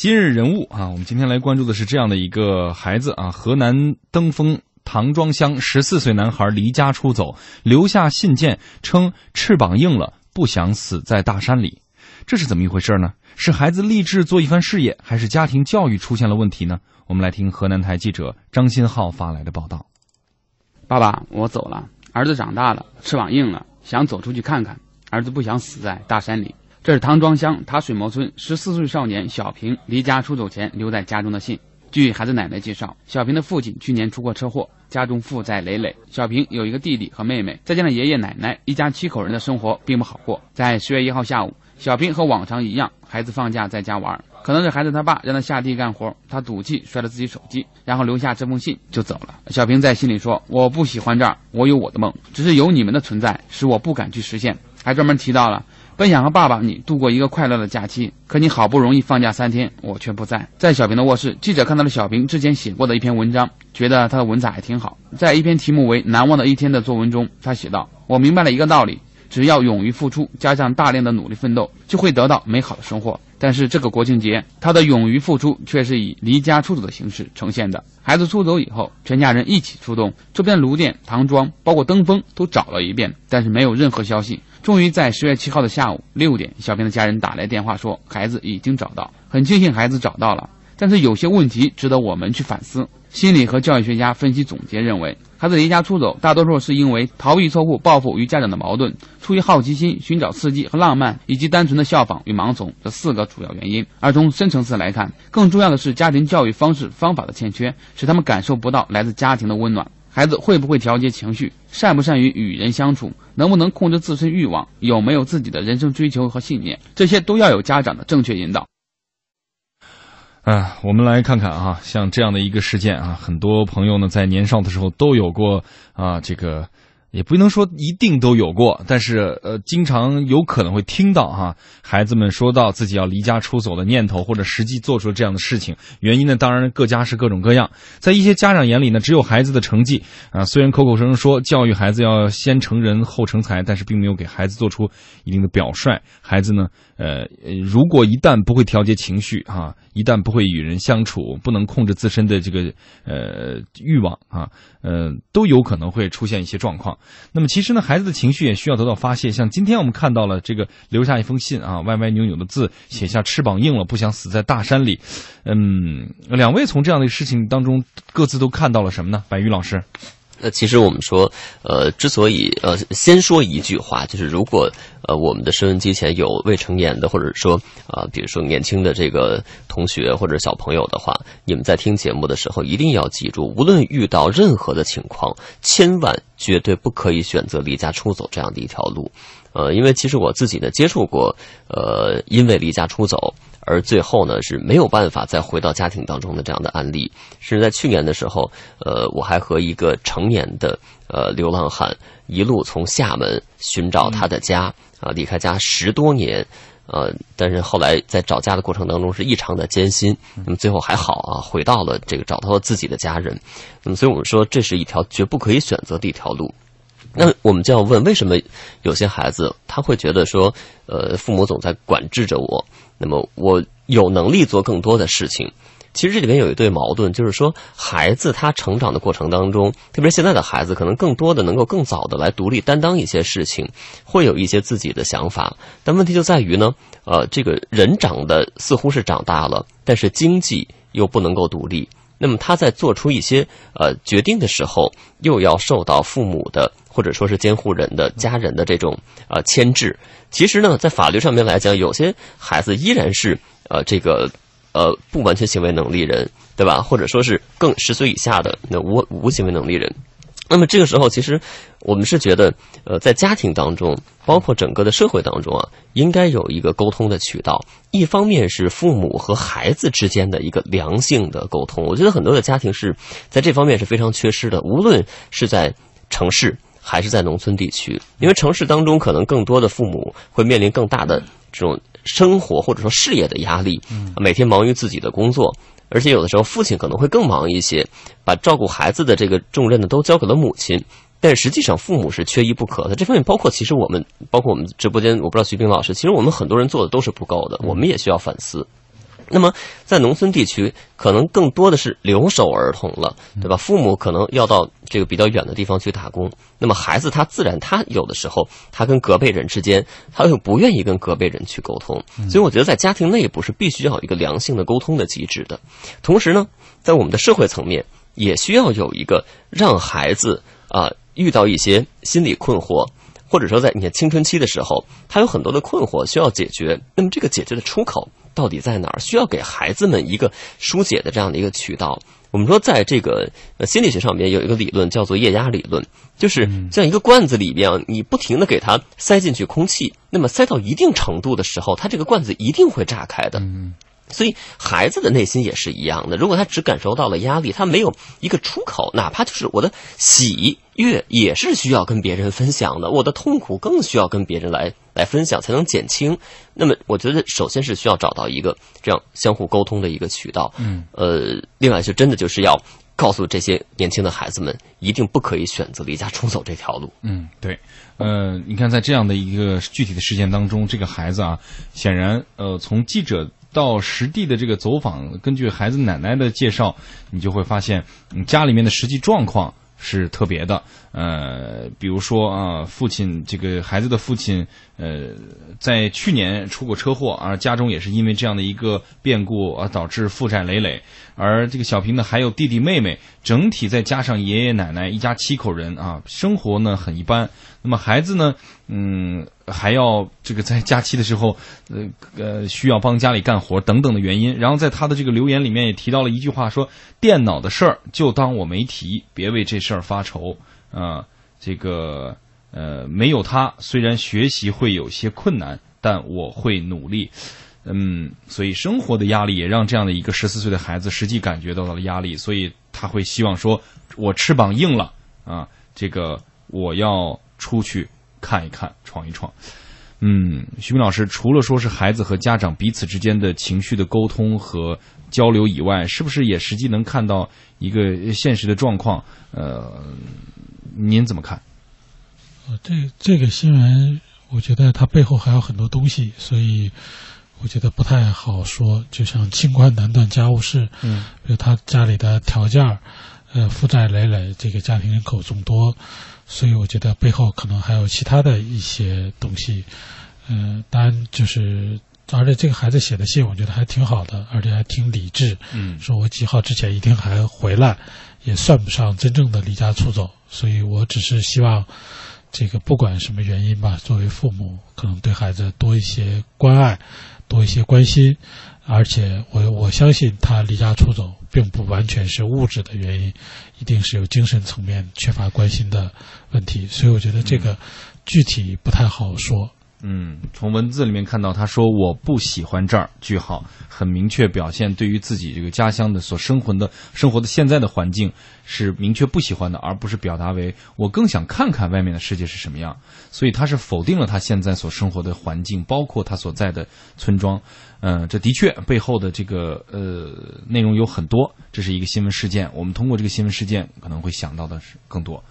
今日人物啊，我们今天来关注的是这样的一个孩子啊，河南登封唐庄乡十四岁男孩离家出走，留下信件称翅膀硬了，不想死在大山里，这是怎么一回事呢？是孩子立志做一番事业，还是家庭教育出现了问题呢？我们来听河南台记者张新浩发来的报道。爸爸，我走了，儿子长大了，翅膀硬了，想走出去看看，儿子不想死在大山里。这是唐庄乡塔水磨村十四岁少年小平离家出走前留在家中的信。据孩子奶奶介绍，小平的父亲去年出过车祸，家中负债累累。小平有一个弟弟和妹妹，再加上爷爷奶奶，一家七口人的生活并不好过。在十月一号下午，小平和往常一样，孩子放假在家玩，可能是孩子他爸让他下地干活，他赌气摔了自己手机，然后留下这封信就走了。小平在信里说：“我不喜欢这儿，我有我的梦，只是有你们的存在使我不敢去实现。”还专门提到了。本想和爸爸你度过一个快乐的假期，可你好不容易放假三天，我却不在。在小平的卧室，记者看到了小平之前写过的一篇文章，觉得他的文采还挺好。在一篇题目为《难忘的一天》的作文中，他写道：“我明白了一个道理，只要勇于付出，加上大量的努力奋斗，就会得到美好的生活。”但是这个国庆节，他的勇于付出却是以离家出走的形式呈现的。孩子出走以后，全家人一起出动，周边卢店、唐庄，包括登封，都找了一遍，但是没有任何消息。终于在十月七号的下午六点，小平的家人打来电话说，孩子已经找到。很庆幸孩子找到了，但是有些问题值得我们去反思。心理和教育学家分析总结认为，孩子离家出走大多数是因为逃避错误、报复与家长的矛盾，出于好奇心、寻找刺激和浪漫，以及单纯的效仿与盲从这四个主要原因。而从深层次来看，更重要的是家庭教育方式方法的欠缺，使他们感受不到来自家庭的温暖。孩子会不会调节情绪？善不善于与人相处？能不能控制自身欲望？有没有自己的人生追求和信念？这些都要有家长的正确引导。啊，我们来看看啊，像这样的一个事件啊，很多朋友呢在年少的时候都有过啊，这个。也不能说一定都有过，但是呃，经常有可能会听到哈，孩子们说到自己要离家出走的念头，或者实际做出这样的事情。原因呢，当然各家是各种各样。在一些家长眼里呢，只有孩子的成绩啊，虽然口口声声说教育孩子要先成人后成才，但是并没有给孩子做出一定的表率。孩子呢，呃，如果一旦不会调节情绪啊，一旦不会与人相处，不能控制自身的这个呃欲望啊，呃，都有可能会出现一些状况。那么其实呢，孩子的情绪也需要得到发泄。像今天我们看到了这个留下一封信啊，歪歪扭扭的字，写下翅膀硬了，不想死在大山里。嗯，两位从这样的事情当中各自都看到了什么呢？白玉老师。那其实我们说，呃，之所以呃，先说一句话，就是如果呃，我们的收音机前有未成年的，或者说啊，比如说年轻的这个同学或者小朋友的话，你们在听节目的时候一定要记住，无论遇到任何的情况，千万绝对不可以选择离家出走这样的一条路，呃，因为其实我自己呢接触过，呃，因为离家出走。而最后呢是没有办法再回到家庭当中的这样的案例，甚至在去年的时候，呃，我还和一个成年的呃流浪汉一路从厦门寻找他的家啊，离开家十多年，呃，但是后来在找家的过程当中是异常的艰辛，那么最后还好啊，回到了这个找到了自己的家人，那么所以我们说这是一条绝不可以选择的一条路，那我们就要问，为什么有些孩子他会觉得说，呃，父母总在管制着我？那么我有能力做更多的事情，其实这里面有一对矛盾，就是说孩子他成长的过程当中，特别是现在的孩子，可能更多的能够更早的来独立担当一些事情，会有一些自己的想法。但问题就在于呢，呃，这个人长得似乎是长大了，但是经济又不能够独立。那么他在做出一些呃决定的时候，又要受到父母的或者说是监护人的家人的这种呃牵制。其实呢，在法律上面来讲，有些孩子依然是呃这个呃不完全行为能力人，对吧？或者说是更十岁以下的那无无行为能力人。那么这个时候，其实我们是觉得，呃，在家庭当中，包括整个的社会当中啊，应该有一个沟通的渠道。一方面是父母和孩子之间的一个良性的沟通。我觉得很多的家庭是在这方面是非常缺失的，无论是在城市还是在农村地区，因为城市当中可能更多的父母会面临更大的这种生活或者说事业的压力，每天忙于自己的工作。而且有的时候，父亲可能会更忙一些，把照顾孩子的这个重任呢都交给了母亲。但实际上，父母是缺一不可的。这方面，包括其实我们，包括我们直播间，我不知道徐冰老师，其实我们很多人做的都是不够的，我们也需要反思。那么在农村地区，可能更多的是留守儿童了，对吧？父母可能要到这个比较远的地方去打工，那么孩子他自然他有的时候他跟隔辈人之间，他又不愿意跟隔辈人去沟通，所以我觉得在家庭内部是必须要有一个良性的沟通的机制的。同时呢，在我们的社会层面，也需要有一个让孩子啊、遇到一些心理困惑。或者说，在你看青春期的时候，他有很多的困惑需要解决。那么，这个解决的出口到底在哪儿？需要给孩子们一个疏解的这样的一个渠道。我们说，在这个呃心理学上面有一个理论叫做液压理论，就是像一个罐子里边啊，你不停的给它塞进去空气，那么塞到一定程度的时候，它这个罐子一定会炸开的。所以孩子的内心也是一样的，如果他只感受到了压力，他没有一个出口，哪怕就是我的喜悦也是需要跟别人分享的，我的痛苦更需要跟别人来来分享才能减轻。那么，我觉得首先是需要找到一个这样相互沟通的一个渠道。嗯，呃，另外就真的就是要告诉这些年轻的孩子们，一定不可以选择离家出走这条路。嗯，对，呃，你看在这样的一个具体的事件当中，这个孩子啊，显然呃，从记者到实地的这个走访，根据孩子奶奶的介绍，你就会发现，你，家里面的实际状况是特别的。呃，比如说啊，父亲这个孩子的父亲，呃，在去年出过车祸，而家中也是因为这样的一个变故而导致负债累累。而这个小平呢，还有弟弟妹妹，整体再加上爷爷奶奶，一家七口人啊，生活呢很一般。那么孩子呢，嗯，还要这个在假期的时候，呃呃，需要帮家里干活等等的原因。然后在他的这个留言里面也提到了一句话，说电脑的事儿就当我没提，别为这事儿发愁啊、这个呃，没有他，虽然学习会有些困难，但我会努力。嗯，所以生活的压力也让这样的一个十四岁的孩子实际感觉到了压力，所以他会希望说，我翅膀硬了啊，这个我要出去看一看，闯一闯。嗯，徐明老师，除了说是孩子和家长彼此之间的情绪的沟通和交流以外，是不是也实际能看到一个现实的状况？呃，您怎么看？呃，这这个新闻，我觉得它背后还有很多东西，所以我觉得不太好说。就像清官难断家务事，嗯，比如他家里的条件儿，呃，负债累累，这个家庭人口众多，所以我觉得背后可能还有其他的一些东西。嗯、当然就是，而且这个孩子写的信，我觉得还挺好的，而且还挺理智。嗯说我几号之前一定还回来，也算不上真正的离家出走。所以我只是希望，这个不管什么原因吧，作为父母，可能对孩子多一些关爱，多一些关心。而且我我相信他离家出走，并不完全是物质的原因，一定是有精神层面缺乏关心的问题。所以我觉得这个具体不太好说。嗯，从文字里面看到，他说我不喜欢这儿，句号，很明确表现对于自己这个家乡的所生活的生活的现在的环境是明确不喜欢的，而不是表达为我更想看看外面的世界是什么样。所以他是否定了他现在所生活的环境，包括他所在的村庄。嗯、这的确背后的这个呃内容有很多，这是一个新闻事件。我们通过这个新闻事件可能会想到的是更多。